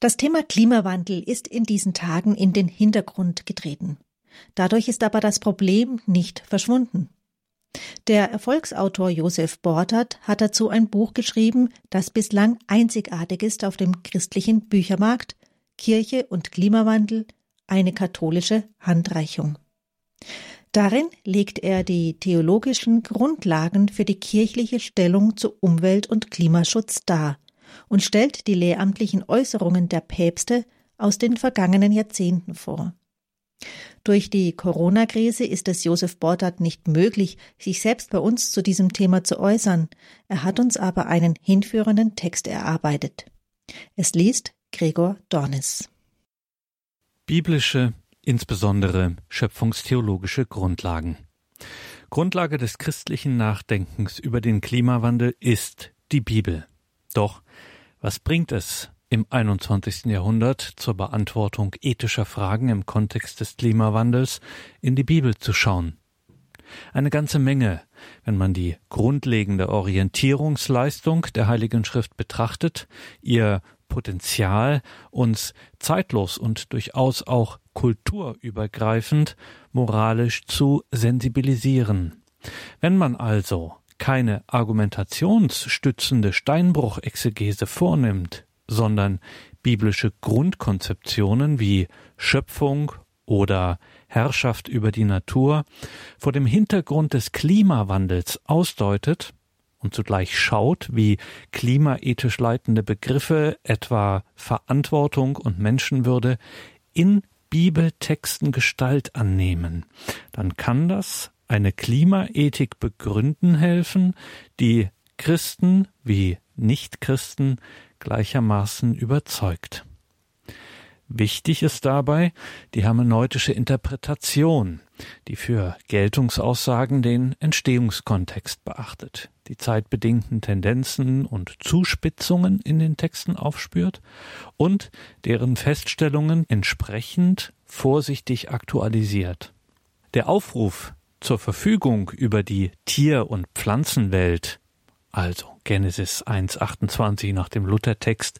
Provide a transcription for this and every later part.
Das Thema Klimawandel ist in diesen Tagen in den Hintergrund getreten. Dadurch ist aber das Problem nicht verschwunden. Der Erfolgsautor Josef Bordert hat dazu ein Buch geschrieben, das bislang einzigartig ist auf dem christlichen Büchermarkt Kirche und Klimawandel, eine katholische Handreichung. Darin legt er die theologischen Grundlagen für die kirchliche Stellung zu Umwelt- und Klimaschutz dar und stellt die lehramtlichen Äußerungen der Päpste aus den vergangenen Jahrzehnten vor. Durch die Corona-Krise ist es Josef Bordert nicht möglich, sich selbst bei uns zu diesem Thema zu äußern. Er hat uns aber einen hinführenden Text erarbeitet. Es liest Gregor Dornis. Biblische, insbesondere schöpfungstheologische Grundlagen. Grundlage des christlichen Nachdenkens über den Klimawandel ist die Bibel. Doch was bringt es im 21. Jahrhundert zur Beantwortung ethischer Fragen im Kontext des Klimawandels in die Bibel zu schauen? Eine ganze Menge, wenn man die grundlegende Orientierungsleistung der Heiligen Schrift betrachtet, ihr Potenzial, uns zeitlos und durchaus auch kulturübergreifend moralisch zu sensibilisieren. Wenn man also keine argumentationsstützende Steinbruchexegese vornimmt, sondern biblische Grundkonzeptionen wie Schöpfung oder Herrschaft über die Natur vor dem Hintergrund des Klimawandels ausdeutet und zugleich schaut, wie klimaethisch leitende Begriffe etwa Verantwortung und Menschenwürde in Bibeltexten Gestalt annehmen, dann kann das eine Klimaethik begründen helfen, die Christen wie Nichtchristen gleichermaßen überzeugt. Wichtig ist dabei die hermeneutische Interpretation, die für Geltungsaussagen den Entstehungskontext beachtet, die zeitbedingten Tendenzen und Zuspitzungen in den Texten aufspürt und deren Feststellungen entsprechend vorsichtig aktualisiert. Der Aufruf zur Verfügung über die Tier- und Pflanzenwelt, also Genesis 1,28 nach dem Luthertext,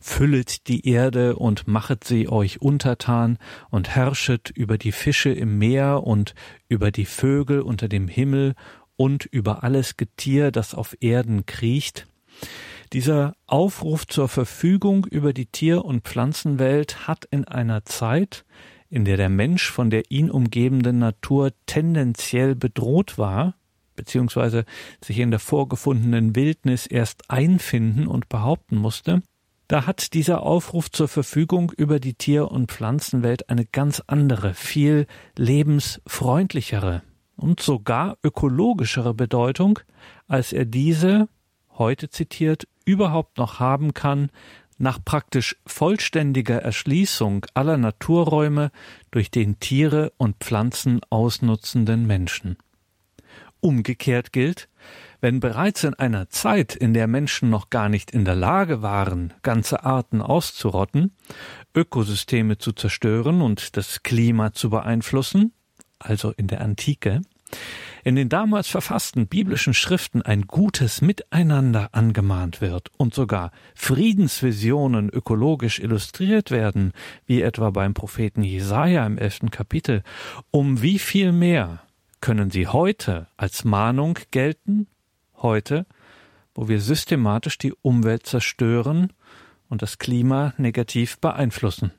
füllet die Erde und machet sie euch untertan und herrschet über die Fische im Meer und über die Vögel unter dem Himmel und über alles Getier, das auf Erden kriecht. Dieser Aufruf zur Verfügung über die Tier- und Pflanzenwelt hat in einer Zeit, in der der Mensch von der ihn umgebenden Natur tendenziell bedroht war, beziehungsweise sich in der vorgefundenen Wildnis erst einfinden und behaupten musste, da hat dieser Aufruf zur Verfügung über die Tier- und Pflanzenwelt eine ganz andere, viel lebensfreundlichere und sogar ökologischere Bedeutung, als er diese, heute zitiert, überhaupt noch haben kann, nach praktisch vollständiger Erschließung aller Naturräume durch den Tiere und Pflanzen ausnutzenden Menschen. Umgekehrt gilt, wenn bereits in einer Zeit, in der Menschen noch gar nicht in der Lage waren, ganze Arten auszurotten, Ökosysteme zu zerstören und das Klima zu beeinflussen, also in der Antike, in den damals verfassten biblischen Schriften ein gutes Miteinander angemahnt wird und sogar Friedensvisionen ökologisch illustriert werden, wie etwa beim Propheten Jesaja im elften Kapitel, um wie viel mehr können sie heute als Mahnung gelten, heute, wo wir systematisch die Umwelt zerstören und das Klima negativ beeinflussen.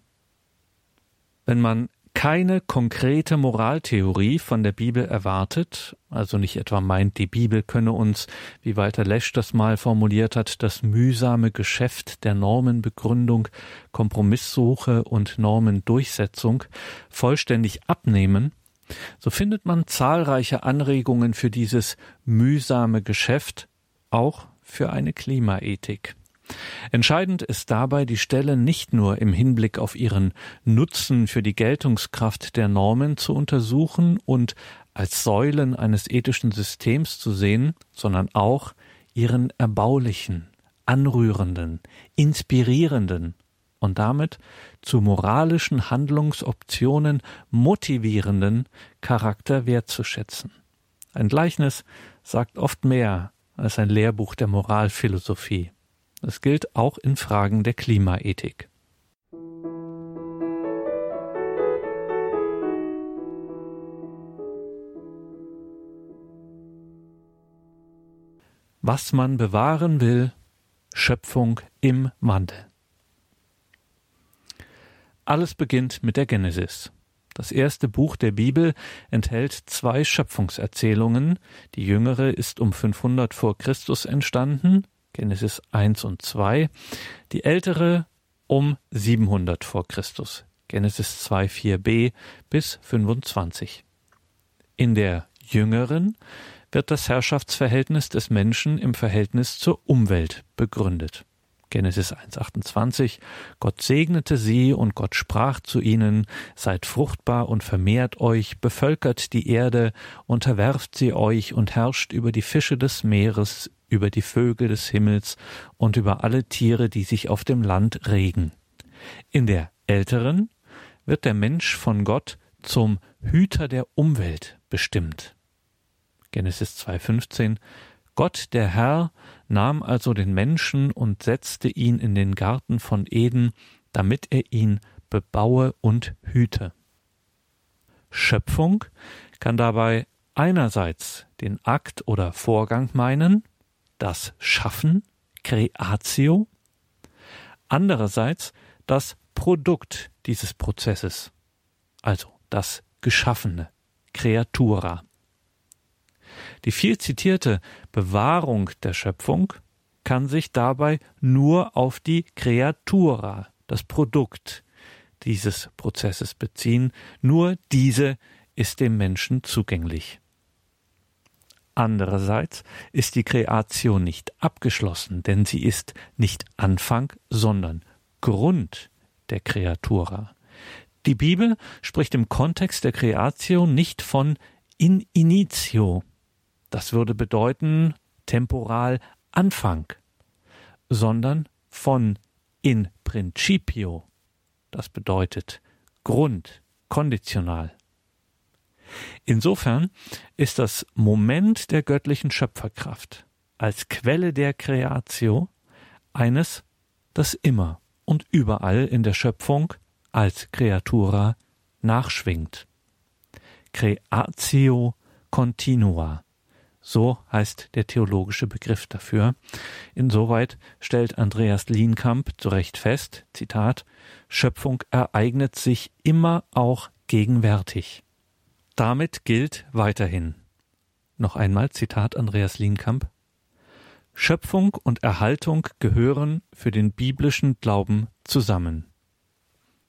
Wenn man keine konkrete Moraltheorie von der Bibel erwartet, also nicht etwa meint, die Bibel könne uns, wie Walter Lesch das mal formuliert hat, das mühsame Geschäft der Normenbegründung, Kompromisssuche und Normendurchsetzung vollständig abnehmen, so findet man zahlreiche Anregungen für dieses mühsame Geschäft, auch für eine Klimaethik. Entscheidend ist dabei die Stelle nicht nur im Hinblick auf ihren Nutzen für die Geltungskraft der Normen zu untersuchen und als Säulen eines ethischen Systems zu sehen, sondern auch ihren erbaulichen, anrührenden, inspirierenden und damit zu moralischen Handlungsoptionen motivierenden Charakter wertzuschätzen. Ein Gleichnis sagt oft mehr als ein Lehrbuch der Moralphilosophie. Das gilt auch in Fragen der Klimaethik. was man bewahren will, Schöpfung im Wandel. Alles beginnt mit der Genesis. Das erste Buch der Bibel enthält zwei Schöpfungserzählungen. Die jüngere ist um 500 vor Christus entstanden, Genesis 1 und 2. Die ältere um 700 vor Christus, Genesis 2, 4b bis 25. In der jüngeren wird das Herrschaftsverhältnis des Menschen im Verhältnis zur Umwelt begründet. Genesis 1.28 Gott segnete sie und Gott sprach zu ihnen, seid fruchtbar und vermehrt euch, bevölkert die Erde, unterwerft sie euch und herrscht über die Fische des Meeres, über die Vögel des Himmels und über alle Tiere, die sich auf dem Land regen. In der älteren wird der Mensch von Gott zum Hüter der Umwelt bestimmt. Genesis 2.15 Gott der Herr nahm also den Menschen und setzte ihn in den Garten von Eden, damit er ihn bebaue und hüte. Schöpfung kann dabei einerseits den Akt oder Vorgang meinen, das Schaffen, Creatio, andererseits das Produkt dieses Prozesses, also das Geschaffene, Creatura. Die viel zitierte Bewahrung der Schöpfung kann sich dabei nur auf die Creatura, das Produkt dieses Prozesses beziehen, nur diese ist dem Menschen zugänglich. Andererseits ist die Kreation nicht abgeschlossen, denn sie ist nicht Anfang, sondern Grund der Kreatura. Die Bibel spricht im Kontext der Kreation nicht von in initio, das würde bedeuten temporal Anfang, sondern von in principio. Das bedeutet Grund, konditional. Insofern ist das Moment der göttlichen Schöpferkraft als Quelle der Creatio eines, das immer und überall in der Schöpfung als Creatura nachschwingt. Creatio continua so heißt der theologische Begriff dafür. Insoweit stellt Andreas Lienkamp zu Recht fest, Zitat, Schöpfung ereignet sich immer auch gegenwärtig. Damit gilt weiterhin. Noch einmal Zitat Andreas Lienkamp. Schöpfung und Erhaltung gehören für den biblischen Glauben zusammen.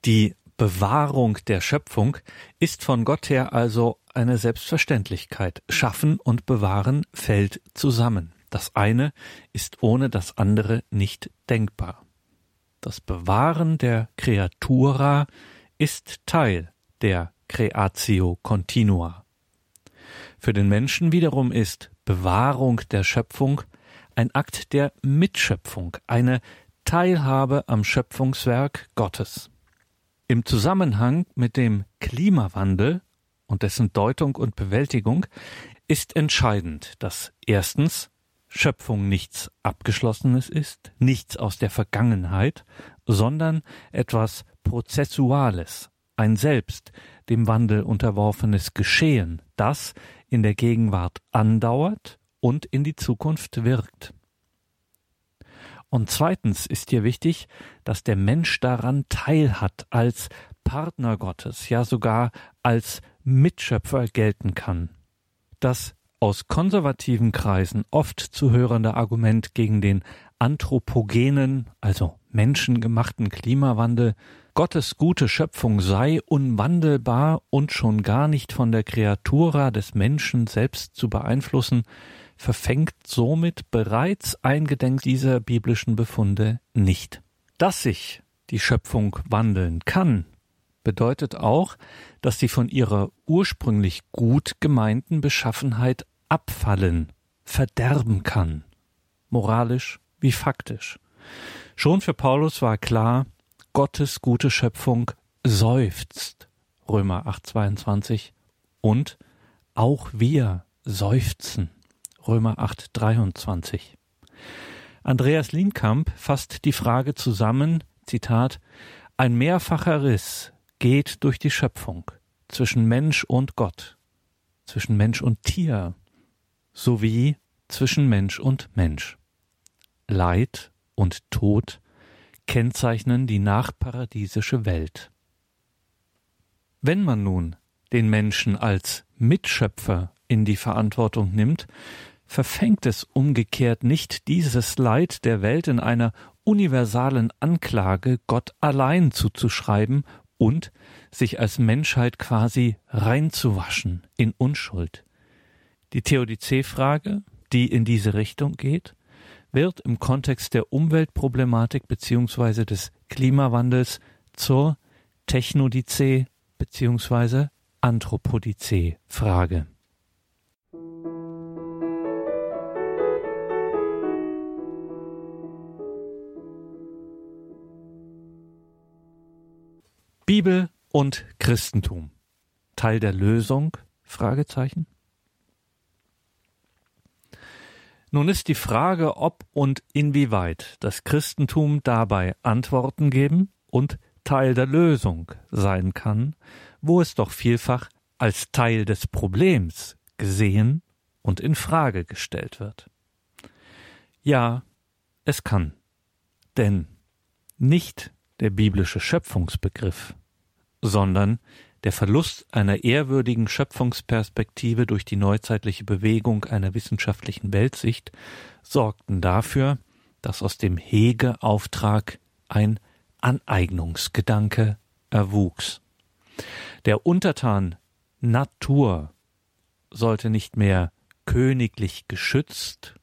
Die Bewahrung der Schöpfung ist von Gott her also eine Selbstverständlichkeit. Schaffen und bewahren fällt zusammen. Das eine ist ohne das andere nicht denkbar. Das Bewahren der Creatura ist Teil der Creatio Continua. Für den Menschen wiederum ist Bewahrung der Schöpfung ein Akt der Mitschöpfung, eine Teilhabe am Schöpfungswerk Gottes. Im Zusammenhang mit dem Klimawandel und dessen Deutung und Bewältigung ist entscheidend, dass erstens Schöpfung nichts Abgeschlossenes ist, nichts aus der Vergangenheit, sondern etwas Prozessuales, ein selbst dem Wandel unterworfenes Geschehen, das in der Gegenwart andauert und in die Zukunft wirkt. Und zweitens ist hier wichtig, dass der Mensch daran teilhat als Partner Gottes, ja sogar als Mitschöpfer gelten kann. Das aus konservativen Kreisen oft zu hörende Argument gegen den anthropogenen, also menschengemachten Klimawandel, Gottes gute Schöpfung sei unwandelbar und schon gar nicht von der Kreatura des Menschen selbst zu beeinflussen, verfängt somit bereits eingedenk dieser biblischen Befunde nicht. Dass sich die Schöpfung wandeln kann, bedeutet auch, dass sie von ihrer ursprünglich gut gemeinten Beschaffenheit abfallen, verderben kann, moralisch wie faktisch. Schon für Paulus war klar, Gottes gute Schöpfung seufzt, Römer 8,22, und auch wir seufzen. Römer 8, 23. Andreas Lienkamp fasst die Frage zusammen, Zitat, ein mehrfacher Riss geht durch die Schöpfung zwischen Mensch und Gott, zwischen Mensch und Tier, sowie zwischen Mensch und Mensch. Leid und Tod kennzeichnen die nachparadiesische Welt. Wenn man nun den Menschen als Mitschöpfer in die Verantwortung nimmt, verfängt es umgekehrt nicht dieses Leid der Welt in einer universalen Anklage Gott allein zuzuschreiben und sich als Menschheit quasi reinzuwaschen in Unschuld. Die Theodizee-Frage, die in diese Richtung geht, wird im Kontext der Umweltproblematik beziehungsweise des Klimawandels zur Technodizee beziehungsweise Anthropodizee-Frage. Bibel und Christentum. Teil der Lösung? Fragezeichen. Nun ist die Frage, ob und inwieweit das Christentum dabei Antworten geben und Teil der Lösung sein kann, wo es doch vielfach als Teil des Problems gesehen und in Frage gestellt wird. Ja, es kann. Denn nicht der biblische Schöpfungsbegriff sondern der Verlust einer ehrwürdigen Schöpfungsperspektive durch die neuzeitliche Bewegung einer wissenschaftlichen Weltsicht sorgten dafür, dass aus dem Hegeauftrag ein Aneignungsgedanke erwuchs. Der Untertan Natur sollte nicht mehr königlich geschützt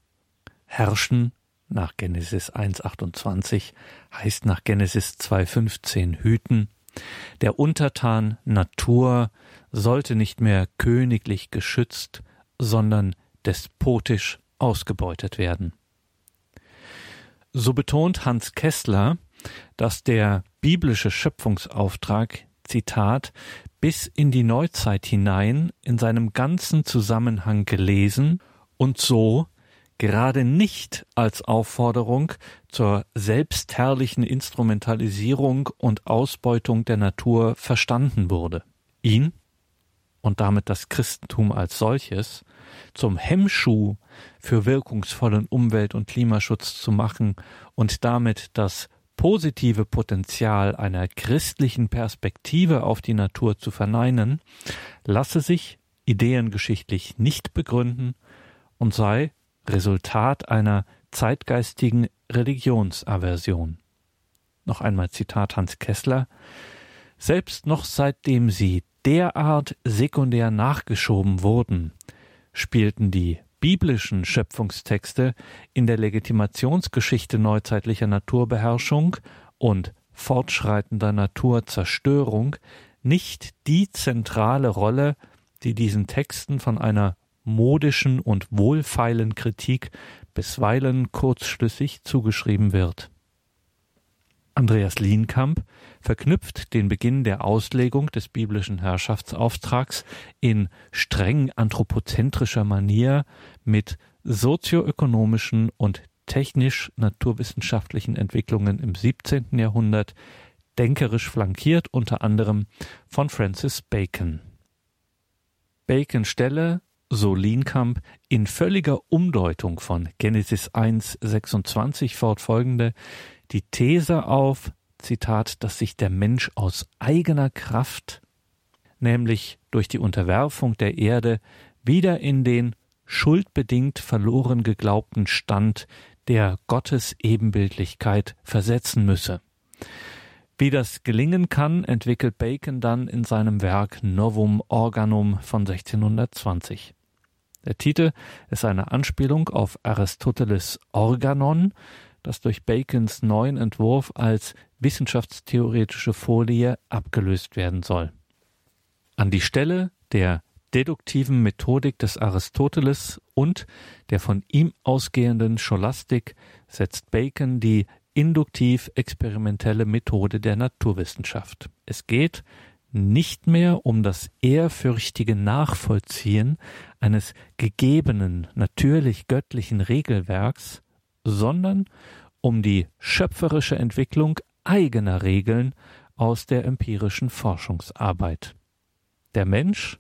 herrschen, nach Genesis 1.28 heißt nach Genesis 2.15 hüten, der Untertan Natur sollte nicht mehr königlich geschützt, sondern despotisch ausgebeutet werden. So betont Hans Kessler, dass der biblische Schöpfungsauftrag, Zitat, bis in die Neuzeit hinein in seinem ganzen Zusammenhang gelesen und so gerade nicht als Aufforderung zur selbstherrlichen Instrumentalisierung und Ausbeutung der Natur verstanden wurde. Ihn und damit das Christentum als solches zum Hemmschuh für wirkungsvollen Umwelt- und Klimaschutz zu machen und damit das positive Potenzial einer christlichen Perspektive auf die Natur zu verneinen, lasse sich ideengeschichtlich nicht begründen und sei Resultat einer zeitgeistigen Religionsaversion. Noch einmal Zitat Hans Kessler Selbst noch seitdem sie derart sekundär nachgeschoben wurden, spielten die biblischen Schöpfungstexte in der Legitimationsgeschichte neuzeitlicher Naturbeherrschung und fortschreitender Naturzerstörung nicht die zentrale Rolle, die diesen Texten von einer modischen und wohlfeilen Kritik bisweilen kurzschlüssig zugeschrieben wird. Andreas Lienkamp verknüpft den Beginn der Auslegung des biblischen Herrschaftsauftrags in streng anthropozentrischer Manier mit sozioökonomischen und technisch-naturwissenschaftlichen Entwicklungen im 17. Jahrhundert, denkerisch flankiert unter anderem von Francis Bacon. Bacon stelle so Lienkamp, in völliger Umdeutung von Genesis 1, 26 fortfolgende die These auf, Zitat, dass sich der Mensch aus eigener Kraft, nämlich durch die Unterwerfung der Erde, wieder in den schuldbedingt verloren geglaubten Stand der Gottesebenbildlichkeit versetzen müsse. Wie das gelingen kann, entwickelt Bacon dann in seinem Werk Novum Organum von 1620. Der Titel ist eine Anspielung auf Aristoteles Organon, das durch Bacons neuen Entwurf als wissenschaftstheoretische Folie abgelöst werden soll. An die Stelle der deduktiven Methodik des Aristoteles und der von ihm ausgehenden Scholastik setzt Bacon die induktiv-experimentelle Methode der Naturwissenschaft. Es geht nicht mehr um das ehrfürchtige Nachvollziehen eines gegebenen, natürlich göttlichen Regelwerks, sondern um die schöpferische Entwicklung eigener Regeln aus der empirischen Forschungsarbeit. Der Mensch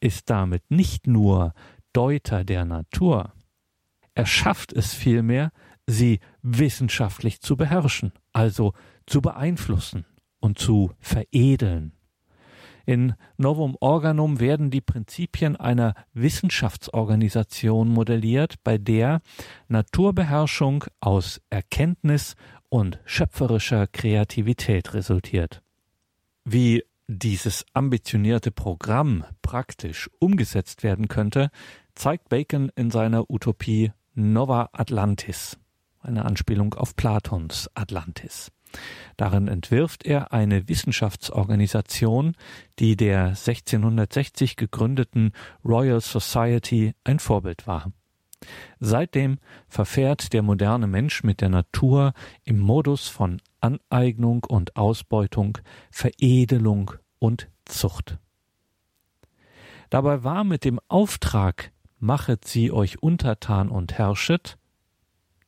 ist damit nicht nur Deuter der Natur, er schafft es vielmehr, sie wissenschaftlich zu beherrschen, also zu beeinflussen und zu veredeln. In Novum Organum werden die Prinzipien einer Wissenschaftsorganisation modelliert, bei der Naturbeherrschung aus Erkenntnis und schöpferischer Kreativität resultiert. Wie dieses ambitionierte Programm praktisch umgesetzt werden könnte, zeigt Bacon in seiner Utopie Nova Atlantis, eine Anspielung auf Platons Atlantis. Darin entwirft er eine Wissenschaftsorganisation, die der 1660 gegründeten Royal Society ein Vorbild war. Seitdem verfährt der moderne Mensch mit der Natur im Modus von Aneignung und Ausbeutung, Veredelung und Zucht. Dabei war mit dem Auftrag Machet sie euch untertan und herrschet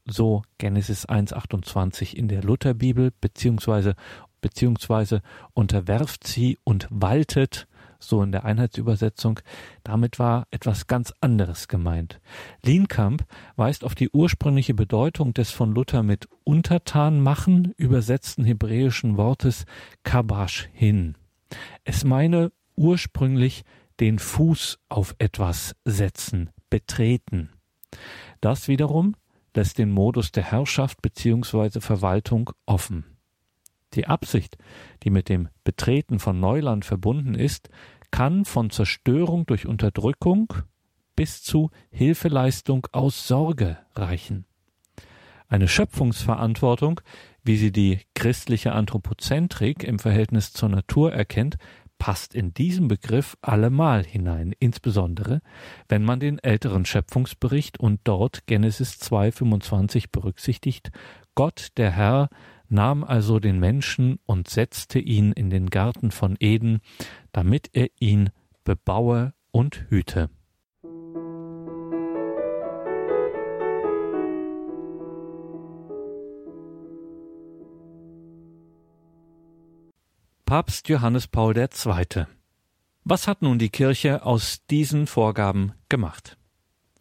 so Genesis 1,28 in der Lutherbibel, beziehungsweise, beziehungsweise unterwerft sie und waltet, so in der Einheitsübersetzung. Damit war etwas ganz anderes gemeint. Lienkamp weist auf die ursprüngliche Bedeutung des von Luther mit untertan machen übersetzten hebräischen Wortes kabash hin. Es meine ursprünglich den Fuß auf etwas setzen, betreten. Das wiederum lässt den Modus der Herrschaft bzw. Verwaltung offen. Die Absicht, die mit dem Betreten von Neuland verbunden ist, kann von Zerstörung durch Unterdrückung bis zu Hilfeleistung aus Sorge reichen. Eine Schöpfungsverantwortung, wie sie die christliche Anthropozentrik im Verhältnis zur Natur erkennt, passt in diesen Begriff allemal hinein, insbesondere wenn man den älteren Schöpfungsbericht und dort Genesis 2,25 berücksichtigt. Gott, der Herr, nahm also den Menschen und setzte ihn in den Garten von Eden, damit er ihn bebaue und hüte. Papst Johannes Paul II. Was hat nun die Kirche aus diesen Vorgaben gemacht?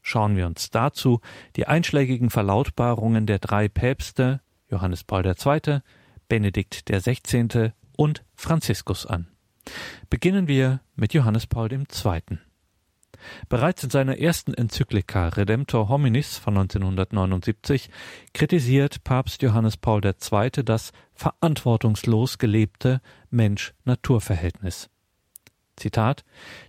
Schauen wir uns dazu die einschlägigen Verlautbarungen der drei Päpste Johannes Paul II., Benedikt XVI. und Franziskus an. Beginnen wir mit Johannes Paul II. Bereits in seiner ersten Enzyklika Redemptor Hominis von 1979 kritisiert Papst Johannes Paul II. das verantwortungslos gelebte Mensch-Natur-Verhältnis. Zitat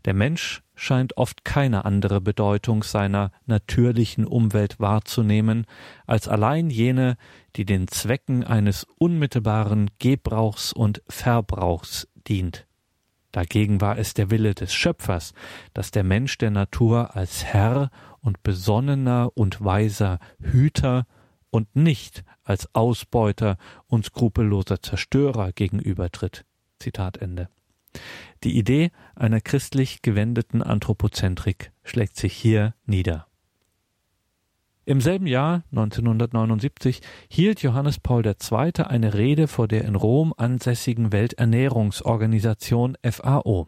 Der Mensch scheint oft keine andere Bedeutung seiner natürlichen Umwelt wahrzunehmen als allein jene, die den Zwecken eines unmittelbaren Gebrauchs und Verbrauchs dient. Dagegen war es der Wille des Schöpfers, dass der Mensch der Natur als Herr und besonnener und weiser Hüter und nicht als Ausbeuter und skrupelloser Zerstörer gegenübertritt. Zitat Ende. Die Idee einer christlich gewendeten Anthropozentrik schlägt sich hier nieder. Im selben Jahr 1979 hielt Johannes Paul II. eine Rede vor der in Rom ansässigen Welternährungsorganisation FAO.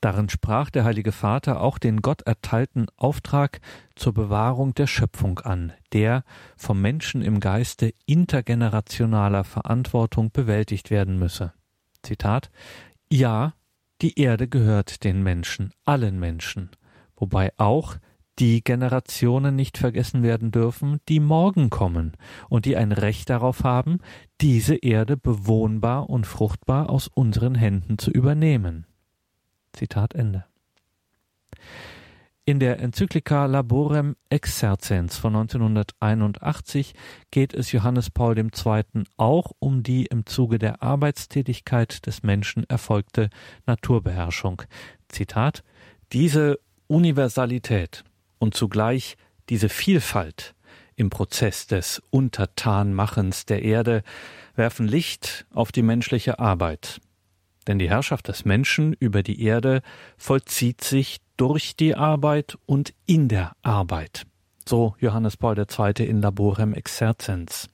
Darin sprach der Heilige Vater auch den Gott erteilten Auftrag zur Bewahrung der Schöpfung an, der vom Menschen im Geiste intergenerationaler Verantwortung bewältigt werden müsse. Zitat Ja, die Erde gehört den Menschen, allen Menschen, wobei auch die Generationen nicht vergessen werden dürfen, die morgen kommen und die ein Recht darauf haben, diese Erde bewohnbar und fruchtbar aus unseren Händen zu übernehmen. Zitat Ende. In der Enzyklika Laborem Exercens von 1981 geht es Johannes Paul II. auch um die im Zuge der Arbeitstätigkeit des Menschen erfolgte Naturbeherrschung. Zitat Diese Universalität und zugleich diese Vielfalt im Prozess des Untertanmachens der Erde werfen Licht auf die menschliche Arbeit. Denn die Herrschaft des Menschen über die Erde vollzieht sich durch die Arbeit und in der Arbeit. So Johannes Paul II. in Laborem Exercens.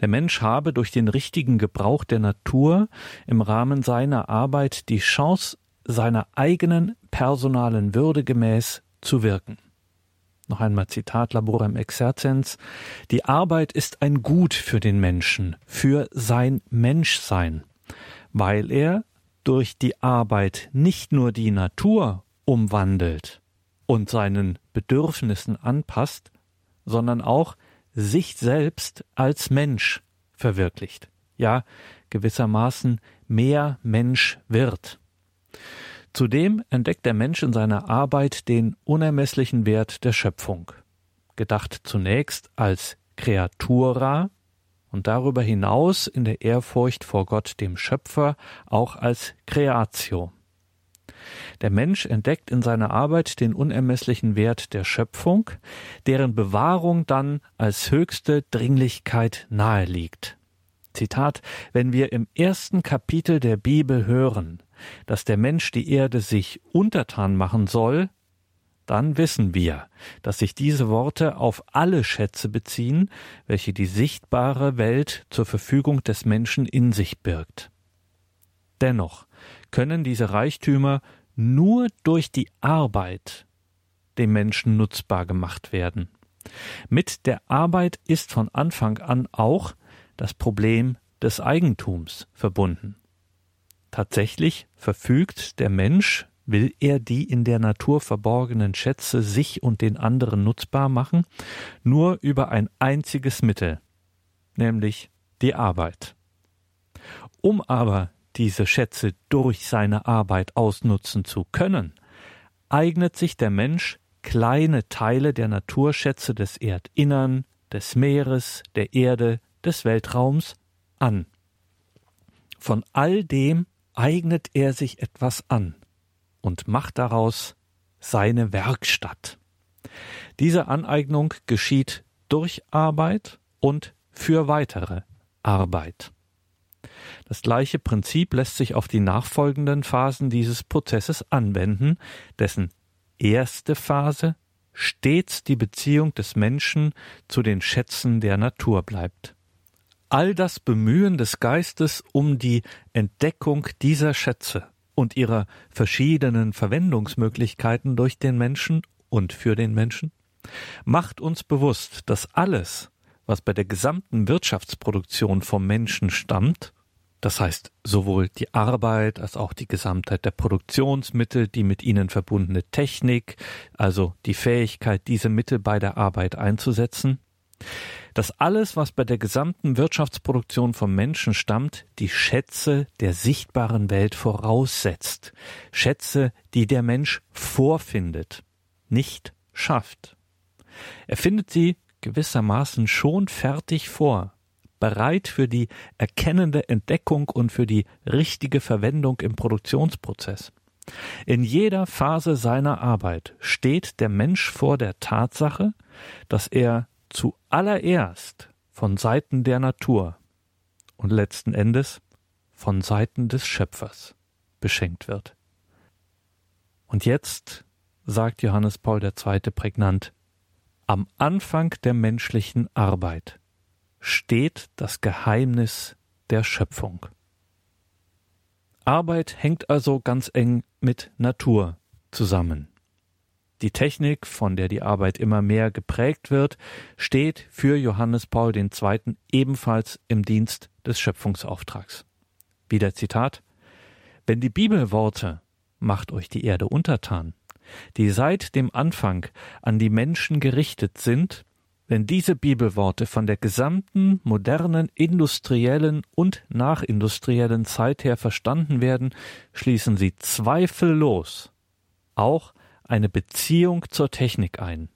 Der Mensch habe durch den richtigen Gebrauch der Natur im Rahmen seiner Arbeit die Chance, seiner eigenen personalen Würde gemäß zu wirken. Noch einmal Zitat Laborem Exerzens. Die Arbeit ist ein Gut für den Menschen, für sein Menschsein, weil er durch die Arbeit nicht nur die Natur umwandelt und seinen Bedürfnissen anpasst, sondern auch sich selbst als Mensch verwirklicht. Ja, gewissermaßen mehr Mensch wird. Zudem entdeckt der Mensch in seiner Arbeit den unermesslichen Wert der Schöpfung, gedacht zunächst als Creatura und darüber hinaus in der Ehrfurcht vor Gott dem Schöpfer auch als Creatio. Der Mensch entdeckt in seiner Arbeit den unermesslichen Wert der Schöpfung, deren Bewahrung dann als höchste Dringlichkeit naheliegt. Zitat Wenn wir im ersten Kapitel der Bibel hören, dass der Mensch die Erde sich untertan machen soll, dann wissen wir, dass sich diese Worte auf alle Schätze beziehen, welche die sichtbare Welt zur Verfügung des Menschen in sich birgt. Dennoch können diese Reichtümer nur durch die Arbeit dem Menschen nutzbar gemacht werden. Mit der Arbeit ist von Anfang an auch das Problem des Eigentums verbunden. Tatsächlich verfügt der Mensch, will er die in der Natur verborgenen Schätze sich und den anderen nutzbar machen, nur über ein einziges Mittel, nämlich die Arbeit. Um aber diese Schätze durch seine Arbeit ausnutzen zu können, eignet sich der Mensch kleine Teile der Naturschätze des Erdinnern, des Meeres, der Erde, des Weltraums an. Von all dem eignet er sich etwas an und macht daraus seine Werkstatt. Diese Aneignung geschieht durch Arbeit und für weitere Arbeit. Das gleiche Prinzip lässt sich auf die nachfolgenden Phasen dieses Prozesses anwenden, dessen erste Phase stets die Beziehung des Menschen zu den Schätzen der Natur bleibt all das Bemühen des Geistes um die Entdeckung dieser Schätze und ihrer verschiedenen Verwendungsmöglichkeiten durch den Menschen und für den Menschen macht uns bewusst, dass alles, was bei der gesamten Wirtschaftsproduktion vom Menschen stammt, das heißt sowohl die Arbeit als auch die Gesamtheit der Produktionsmittel, die mit ihnen verbundene Technik, also die Fähigkeit, diese Mittel bei der Arbeit einzusetzen, dass alles, was bei der gesamten Wirtschaftsproduktion vom Menschen stammt, die Schätze der sichtbaren Welt voraussetzt. Schätze, die der Mensch vorfindet, nicht schafft. Er findet sie gewissermaßen schon fertig vor, bereit für die erkennende Entdeckung und für die richtige Verwendung im Produktionsprozess. In jeder Phase seiner Arbeit steht der Mensch vor der Tatsache, dass er zuallererst von Seiten der Natur und letzten Endes von Seiten des Schöpfers beschenkt wird. Und jetzt sagt Johannes Paul II. prägnant, am Anfang der menschlichen Arbeit steht das Geheimnis der Schöpfung. Arbeit hängt also ganz eng mit Natur zusammen. Die Technik, von der die Arbeit immer mehr geprägt wird, steht für Johannes Paul II. ebenfalls im Dienst des Schöpfungsauftrags. Wieder Zitat Wenn die Bibelworte macht euch die Erde untertan, die seit dem Anfang an die Menschen gerichtet sind, wenn diese Bibelworte von der gesamten modernen industriellen und nachindustriellen Zeit her verstanden werden, schließen sie zweifellos auch eine Beziehung zur Technik ein.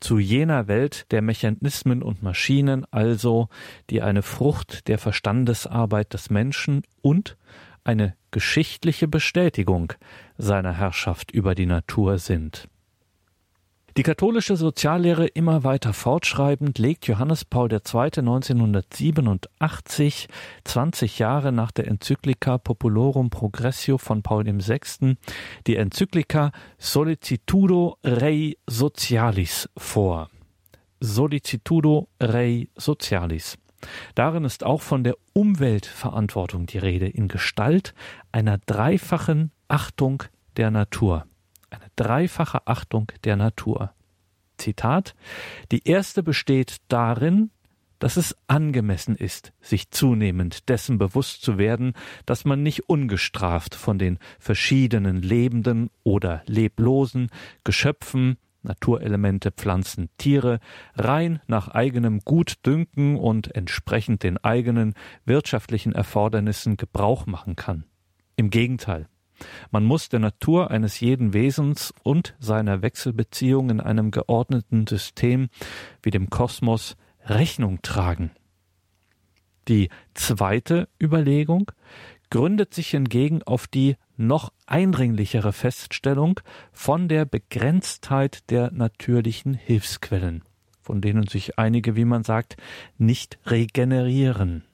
Zu jener Welt der Mechanismen und Maschinen also, die eine Frucht der Verstandesarbeit des Menschen und eine geschichtliche Bestätigung seiner Herrschaft über die Natur sind. Die katholische Soziallehre immer weiter fortschreibend legt Johannes Paul II. 1987, 20 Jahre nach der Enzyklika Populorum Progressio von Paul VI., die Enzyklika Solicitudo Rei Socialis vor. Solicitudo Rei Socialis. Darin ist auch von der Umweltverantwortung die Rede in Gestalt einer dreifachen Achtung der Natur eine dreifache Achtung der Natur. Zitat Die erste besteht darin, dass es angemessen ist, sich zunehmend dessen bewusst zu werden, dass man nicht ungestraft von den verschiedenen lebenden oder leblosen Geschöpfen, Naturelemente, Pflanzen, Tiere rein nach eigenem Gutdünken und entsprechend den eigenen wirtschaftlichen Erfordernissen Gebrauch machen kann. Im Gegenteil, man muss der Natur eines jeden Wesens und seiner Wechselbeziehung in einem geordneten System wie dem Kosmos Rechnung tragen. Die zweite Überlegung gründet sich hingegen auf die noch eindringlichere Feststellung von der Begrenztheit der natürlichen Hilfsquellen, von denen sich einige, wie man sagt, nicht regenerieren.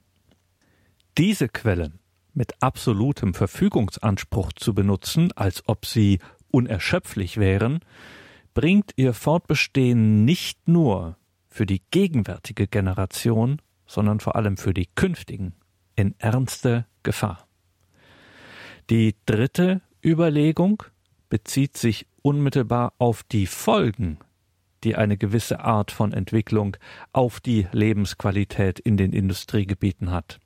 Diese Quellen mit absolutem Verfügungsanspruch zu benutzen, als ob sie unerschöpflich wären, bringt ihr Fortbestehen nicht nur für die gegenwärtige Generation, sondern vor allem für die künftigen in ernste Gefahr. Die dritte Überlegung bezieht sich unmittelbar auf die Folgen, die eine gewisse Art von Entwicklung auf die Lebensqualität in den Industriegebieten hat.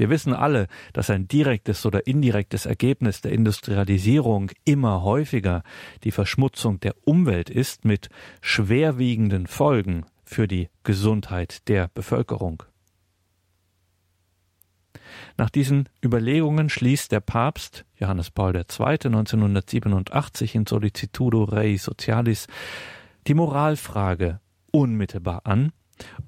Wir wissen alle, dass ein direktes oder indirektes Ergebnis der Industrialisierung immer häufiger die Verschmutzung der Umwelt ist mit schwerwiegenden Folgen für die Gesundheit der Bevölkerung. Nach diesen Überlegungen schließt der Papst Johannes Paul II. 1987 in Solicitudo Rei Socialis die Moralfrage unmittelbar an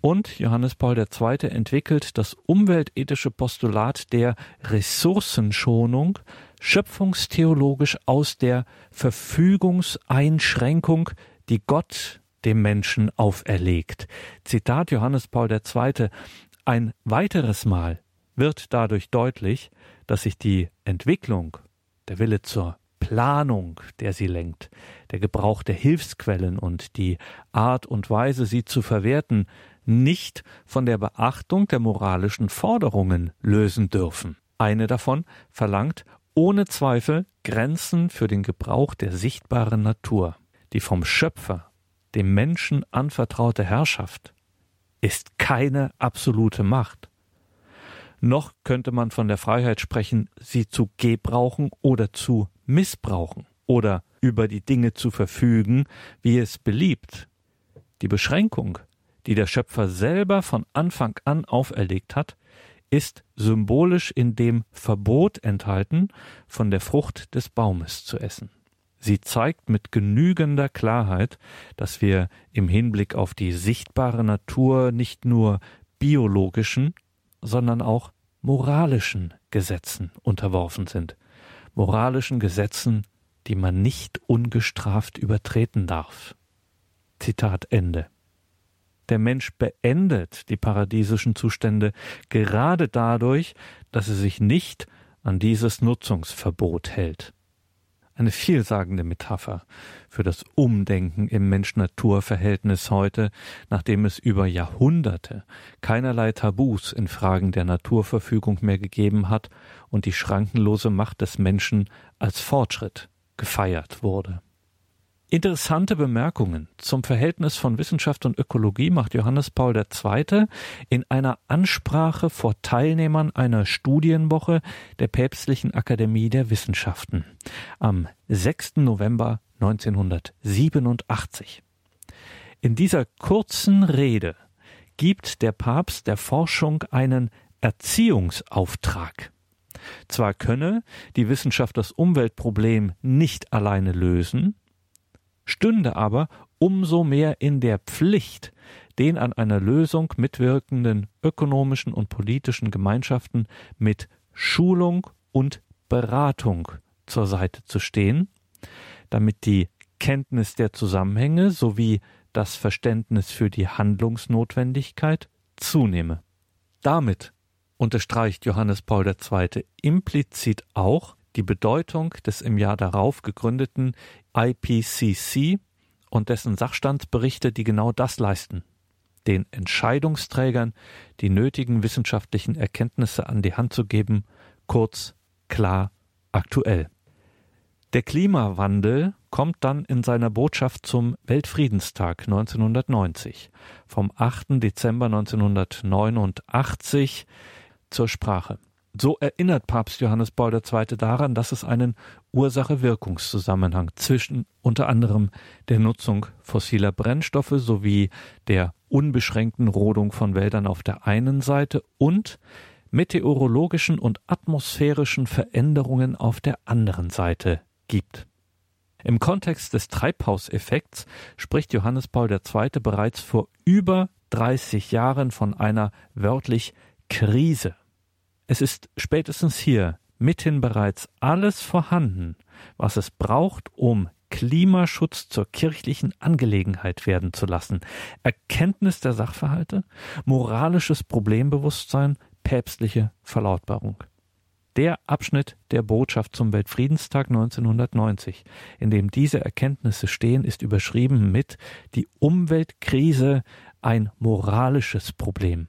und Johannes Paul II. entwickelt das umweltethische Postulat der Ressourcenschonung schöpfungstheologisch aus der Verfügungseinschränkung, die Gott dem Menschen auferlegt. Zitat Johannes Paul II. Ein weiteres Mal wird dadurch deutlich, dass sich die Entwicklung, der Wille zur Planung, der sie lenkt, der Gebrauch der Hilfsquellen und die Art und Weise, sie zu verwerten, nicht von der Beachtung der moralischen Forderungen lösen dürfen. Eine davon verlangt ohne Zweifel Grenzen für den Gebrauch der sichtbaren Natur. Die vom Schöpfer, dem Menschen anvertraute Herrschaft ist keine absolute Macht. Noch könnte man von der Freiheit sprechen, sie zu gebrauchen oder zu missbrauchen oder über die Dinge zu verfügen, wie es beliebt. Die Beschränkung, die der Schöpfer selber von Anfang an auferlegt hat, ist symbolisch in dem Verbot enthalten, von der Frucht des Baumes zu essen. Sie zeigt mit genügender Klarheit, dass wir im Hinblick auf die sichtbare Natur nicht nur biologischen, sondern auch moralischen Gesetzen unterworfen sind moralischen Gesetzen, die man nicht ungestraft übertreten darf. Zitat Ende. Der Mensch beendet die paradiesischen Zustände gerade dadurch, dass er sich nicht an dieses Nutzungsverbot hält eine vielsagende Metapher für das Umdenken im Mensch-Natur-Verhältnis heute, nachdem es über Jahrhunderte keinerlei Tabus in Fragen der Naturverfügung mehr gegeben hat und die schrankenlose Macht des Menschen als Fortschritt gefeiert wurde. Interessante Bemerkungen zum Verhältnis von Wissenschaft und Ökologie macht Johannes Paul II. in einer Ansprache vor Teilnehmern einer Studienwoche der Päpstlichen Akademie der Wissenschaften am 6. November 1987. In dieser kurzen Rede gibt der Papst der Forschung einen Erziehungsauftrag. Zwar könne die Wissenschaft das Umweltproblem nicht alleine lösen, stünde aber umso mehr in der Pflicht, den an einer Lösung mitwirkenden ökonomischen und politischen Gemeinschaften mit Schulung und Beratung zur Seite zu stehen, damit die Kenntnis der Zusammenhänge sowie das Verständnis für die Handlungsnotwendigkeit zunehme. Damit unterstreicht Johannes Paul II. implizit auch die Bedeutung des im Jahr darauf gegründeten IPCC und dessen Sachstandsberichte, die genau das leisten, den Entscheidungsträgern die nötigen wissenschaftlichen Erkenntnisse an die Hand zu geben, kurz, klar, aktuell. Der Klimawandel kommt dann in seiner Botschaft zum Weltfriedenstag 1990 vom 8. Dezember 1989 zur Sprache. So erinnert Papst Johannes Paul II. daran, dass es einen Ursache-Wirkungszusammenhang zwischen unter anderem der Nutzung fossiler Brennstoffe sowie der unbeschränkten Rodung von Wäldern auf der einen Seite und meteorologischen und atmosphärischen Veränderungen auf der anderen Seite gibt. Im Kontext des Treibhauseffekts spricht Johannes Paul II. bereits vor über 30 Jahren von einer wörtlich Krise. Es ist spätestens hier mithin bereits alles vorhanden, was es braucht, um Klimaschutz zur kirchlichen Angelegenheit werden zu lassen. Erkenntnis der Sachverhalte, moralisches Problembewusstsein, päpstliche Verlautbarung. Der Abschnitt der Botschaft zum Weltfriedenstag 1990, in dem diese Erkenntnisse stehen, ist überschrieben mit Die Umweltkrise ein moralisches Problem,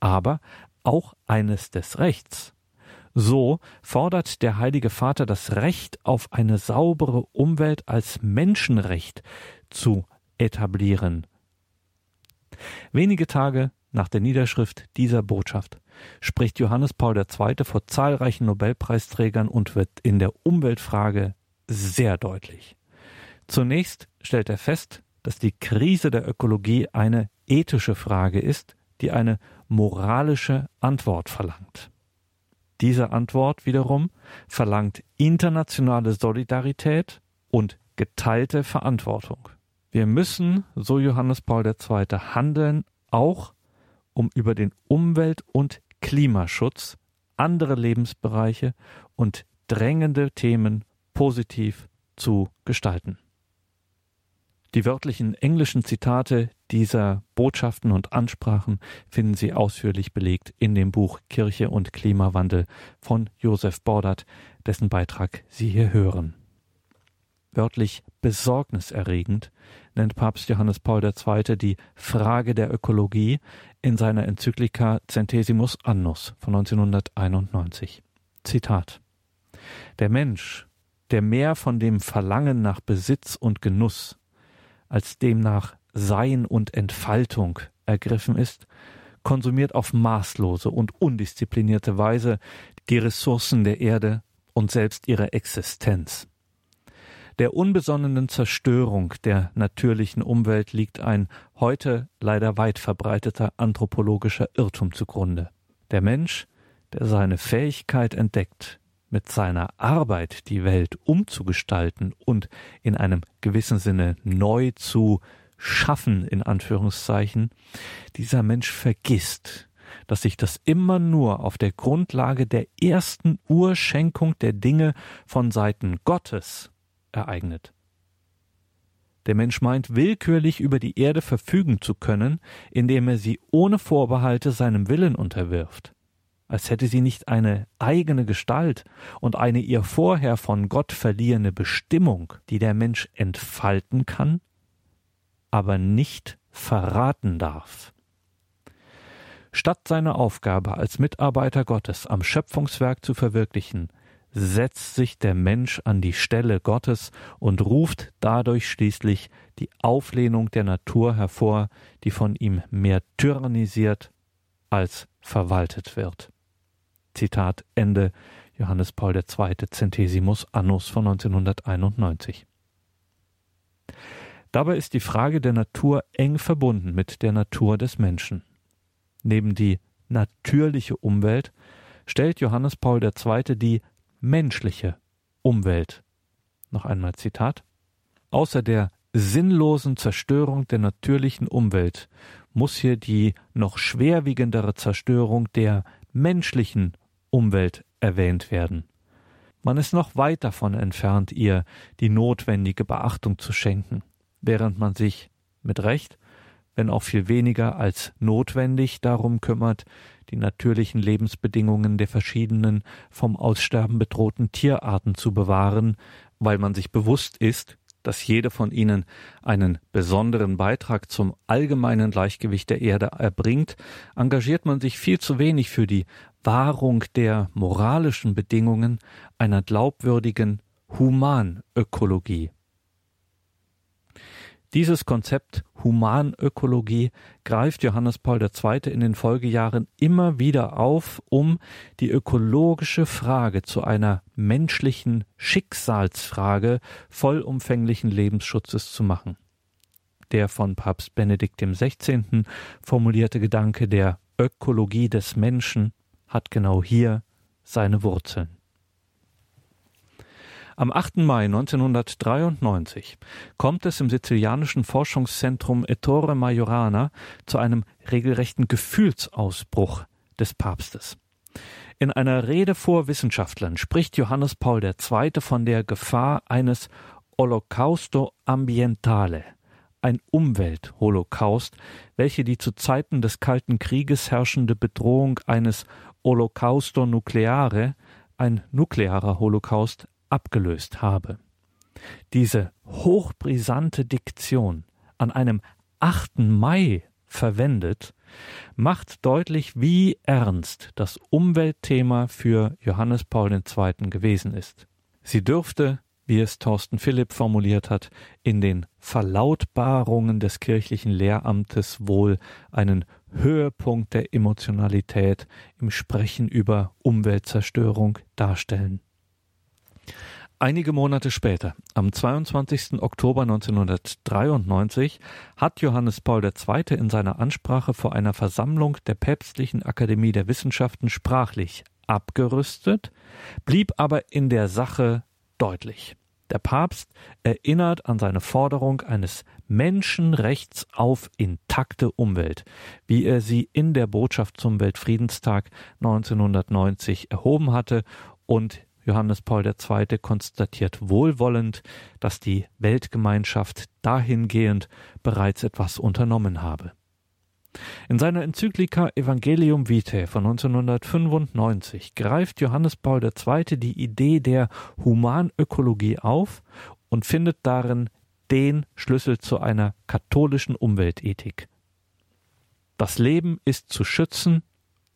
aber auch eines des Rechts. So fordert der Heilige Vater das Recht auf eine saubere Umwelt als Menschenrecht zu etablieren. Wenige Tage nach der Niederschrift dieser Botschaft spricht Johannes Paul II. vor zahlreichen Nobelpreisträgern und wird in der Umweltfrage sehr deutlich. Zunächst stellt er fest, dass die Krise der Ökologie eine ethische Frage ist, die eine moralische Antwort verlangt. Diese Antwort wiederum verlangt internationale Solidarität und geteilte Verantwortung. Wir müssen, so Johannes Paul II., handeln, auch um über den Umwelt- und Klimaschutz andere Lebensbereiche und drängende Themen positiv zu gestalten. Die wörtlichen englischen Zitate dieser Botschaften und Ansprachen finden Sie ausführlich belegt in dem Buch Kirche und Klimawandel von Josef Bordert, dessen Beitrag Sie hier hören. Wörtlich besorgniserregend nennt Papst Johannes Paul II. die Frage der Ökologie in seiner Enzyklika Centesimus Annus von 1991. Zitat Der Mensch, der mehr von dem Verlangen nach Besitz und Genuss als dem nach Sein und Entfaltung ergriffen ist, konsumiert auf maßlose und undisziplinierte Weise die Ressourcen der Erde und selbst ihre Existenz. Der unbesonnenen Zerstörung der natürlichen Umwelt liegt ein heute leider weit verbreiteter anthropologischer Irrtum zugrunde. Der Mensch, der seine Fähigkeit entdeckt, mit seiner Arbeit die Welt umzugestalten und in einem gewissen Sinne neu zu schaffen, in Anführungszeichen, dieser Mensch vergisst, dass sich das immer nur auf der Grundlage der ersten Urschenkung der Dinge von Seiten Gottes ereignet. Der Mensch meint willkürlich über die Erde verfügen zu können, indem er sie ohne Vorbehalte seinem Willen unterwirft, als hätte sie nicht eine eigene Gestalt und eine ihr vorher von Gott verliehene Bestimmung, die der Mensch entfalten kann, aber nicht verraten darf. Statt seine Aufgabe als Mitarbeiter Gottes am Schöpfungswerk zu verwirklichen, setzt sich der Mensch an die Stelle Gottes und ruft dadurch schließlich die Auflehnung der Natur hervor, die von ihm mehr tyrannisiert als verwaltet wird. Zitat Ende Johannes Paul II. Centesimus Annus von 1991. Dabei ist die Frage der Natur eng verbunden mit der Natur des Menschen. Neben die natürliche Umwelt stellt Johannes Paul II. die menschliche Umwelt. Noch einmal Zitat. Außer der sinnlosen Zerstörung der natürlichen Umwelt muss hier die noch schwerwiegendere Zerstörung der menschlichen Umwelt erwähnt werden. Man ist noch weit davon entfernt, ihr die notwendige Beachtung zu schenken, während man sich mit Recht, wenn auch viel weniger als notwendig darum kümmert, die natürlichen Lebensbedingungen der verschiedenen vom Aussterben bedrohten Tierarten zu bewahren, weil man sich bewusst ist, dass jede von ihnen einen besonderen Beitrag zum allgemeinen Gleichgewicht der Erde erbringt, engagiert man sich viel zu wenig für die Wahrung der moralischen Bedingungen einer glaubwürdigen Humanökologie. Dieses Konzept Humanökologie greift Johannes Paul II. in den Folgejahren immer wieder auf, um die ökologische Frage zu einer menschlichen Schicksalsfrage vollumfänglichen Lebensschutzes zu machen. Der von Papst Benedikt XVI. formulierte Gedanke der Ökologie des Menschen hat genau hier seine Wurzeln. Am 8. Mai 1993 kommt es im sizilianischen Forschungszentrum Ettore Majorana zu einem regelrechten Gefühlsausbruch des Papstes. In einer Rede vor Wissenschaftlern spricht Johannes Paul II. von der Gefahr eines Holocausto ambientale, ein Umweltholocaust, welche die zu Zeiten des Kalten Krieges herrschende Bedrohung eines Holocausto nucleare, ein nuklearer Holocaust, abgelöst habe. Diese hochbrisante Diktion an einem 8. Mai verwendet, macht deutlich, wie ernst das Umweltthema für Johannes Paul II. gewesen ist. Sie dürfte, wie es Thorsten Philipp formuliert hat, in den Verlautbarungen des kirchlichen Lehramtes wohl einen Höhepunkt der Emotionalität im Sprechen über Umweltzerstörung darstellen. Einige Monate später, am 22. Oktober 1993, hat Johannes Paul II. in seiner Ansprache vor einer Versammlung der Päpstlichen Akademie der Wissenschaften sprachlich abgerüstet, blieb aber in der Sache deutlich. Der Papst erinnert an seine Forderung eines Menschenrechts auf intakte Umwelt, wie er sie in der Botschaft zum Weltfriedenstag 1990 erhoben hatte und Johannes Paul II. konstatiert wohlwollend, dass die Weltgemeinschaft dahingehend bereits etwas unternommen habe. In seiner Enzyklika Evangelium Vitae von 1995 greift Johannes Paul II. die Idee der Humanökologie auf und findet darin den Schlüssel zu einer katholischen Umweltethik. Das Leben ist zu schützen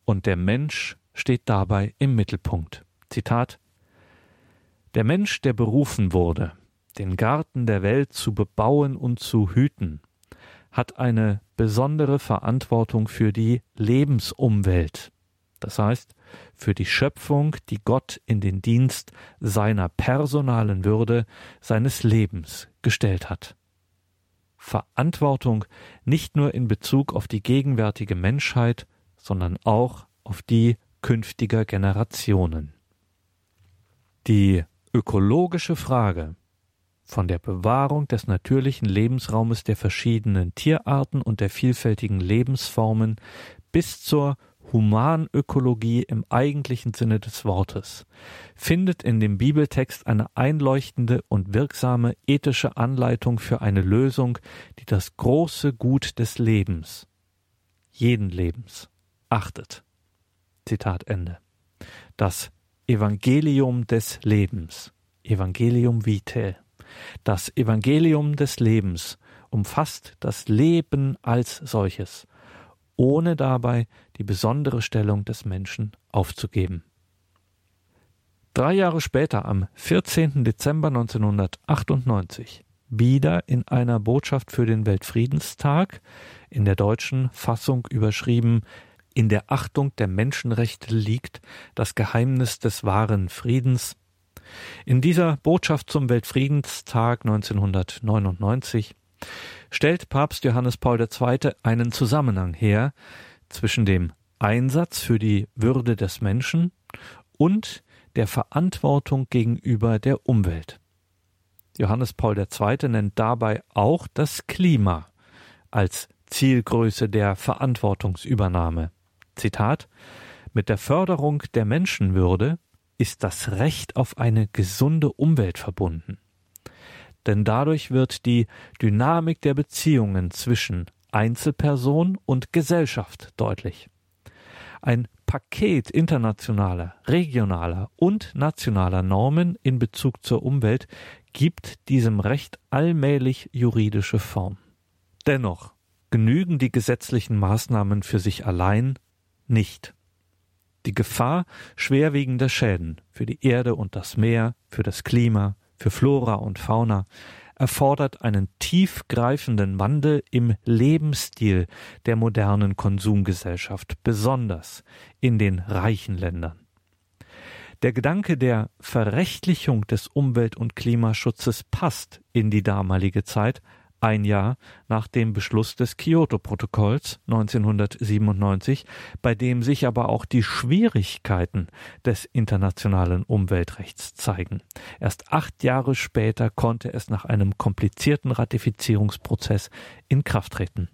und der Mensch steht dabei im Mittelpunkt. Zitat der Mensch, der berufen wurde, den Garten der Welt zu bebauen und zu hüten, hat eine besondere Verantwortung für die Lebensumwelt, das heißt für die Schöpfung, die Gott in den Dienst seiner personalen Würde, seines Lebens gestellt hat. Verantwortung nicht nur in Bezug auf die gegenwärtige Menschheit, sondern auch auf die künftiger Generationen. Die ökologische Frage von der Bewahrung des natürlichen Lebensraumes der verschiedenen Tierarten und der vielfältigen Lebensformen bis zur Humanökologie im eigentlichen Sinne des Wortes, findet in dem Bibeltext eine einleuchtende und wirksame ethische Anleitung für eine Lösung, die das große Gut des Lebens, jeden Lebens, achtet. Zitat Ende. Das Evangelium des Lebens, Evangelium Vitae. Das Evangelium des Lebens umfasst das Leben als solches, ohne dabei die besondere Stellung des Menschen aufzugeben. Drei Jahre später, am 14. Dezember 1998, wieder in einer Botschaft für den Weltfriedenstag, in der deutschen Fassung überschrieben in der Achtung der Menschenrechte liegt das Geheimnis des wahren Friedens. In dieser Botschaft zum Weltfriedenstag 1999 stellt Papst Johannes Paul II. einen Zusammenhang her zwischen dem Einsatz für die Würde des Menschen und der Verantwortung gegenüber der Umwelt. Johannes Paul II. nennt dabei auch das Klima als Zielgröße der Verantwortungsübernahme. Zitat Mit der Förderung der Menschenwürde ist das Recht auf eine gesunde Umwelt verbunden. Denn dadurch wird die Dynamik der Beziehungen zwischen Einzelperson und Gesellschaft deutlich. Ein Paket internationaler, regionaler und nationaler Normen in Bezug zur Umwelt gibt diesem Recht allmählich juridische Form. Dennoch genügen die gesetzlichen Maßnahmen für sich allein nicht. Die Gefahr schwerwiegender Schäden für die Erde und das Meer, für das Klima, für Flora und Fauna erfordert einen tiefgreifenden Wandel im Lebensstil der modernen Konsumgesellschaft, besonders in den reichen Ländern. Der Gedanke der Verrechtlichung des Umwelt- und Klimaschutzes passt in die damalige Zeit, ein Jahr nach dem Beschluss des Kyoto-Protokolls 1997, bei dem sich aber auch die Schwierigkeiten des internationalen Umweltrechts zeigen. Erst acht Jahre später konnte es nach einem komplizierten Ratifizierungsprozess in Kraft treten.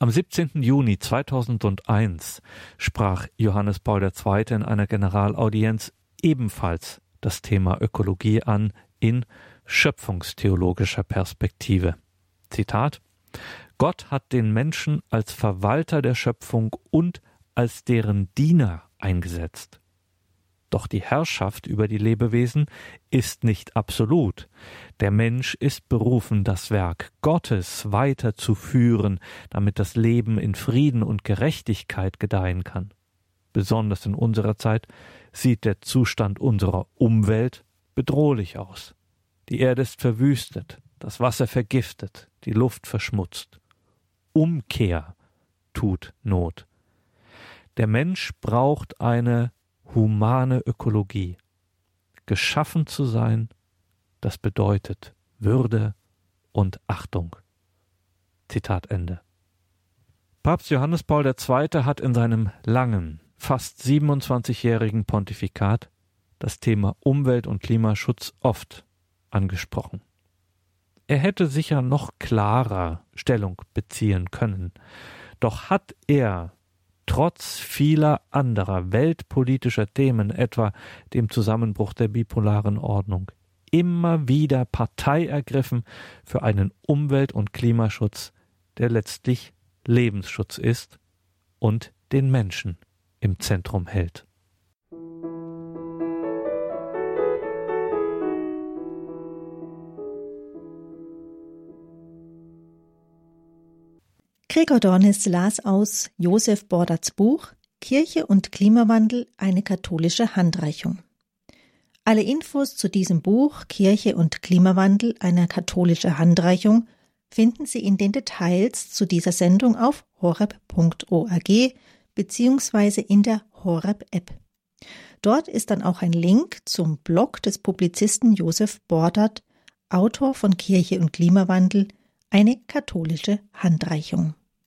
Am 17. Juni 2001 sprach Johannes Paul II. in einer Generalaudienz ebenfalls das Thema Ökologie an in schöpfungstheologischer Perspektive. Zitat Gott hat den Menschen als Verwalter der Schöpfung und als deren Diener eingesetzt. Doch die Herrschaft über die Lebewesen ist nicht absolut. Der Mensch ist berufen, das Werk Gottes weiterzuführen, damit das Leben in Frieden und Gerechtigkeit gedeihen kann. Besonders in unserer Zeit sieht der Zustand unserer Umwelt bedrohlich aus. Die Erde ist verwüstet, das Wasser vergiftet, die Luft verschmutzt. Umkehr tut Not. Der Mensch braucht eine humane Ökologie. Geschaffen zu sein, das bedeutet Würde und Achtung. Zitat Ende. Papst Johannes Paul II. hat in seinem langen, fast 27-jährigen Pontifikat das Thema Umwelt- und Klimaschutz oft angesprochen. Er hätte sicher noch klarer Stellung beziehen können, doch hat er trotz vieler anderer weltpolitischer Themen, etwa dem Zusammenbruch der bipolaren Ordnung, immer wieder Partei ergriffen für einen Umwelt- und Klimaschutz, der letztlich Lebensschutz ist und den Menschen im Zentrum hält. Gregor Dornis las aus Josef Borderts Buch Kirche und Klimawandel eine katholische Handreichung. Alle Infos zu diesem Buch Kirche und Klimawandel eine katholische Handreichung finden Sie in den Details zu dieser Sendung auf horeb.org beziehungsweise in der Horeb-App. Dort ist dann auch ein Link zum Blog des Publizisten Josef Bordert, Autor von Kirche und Klimawandel, eine katholische Handreichung.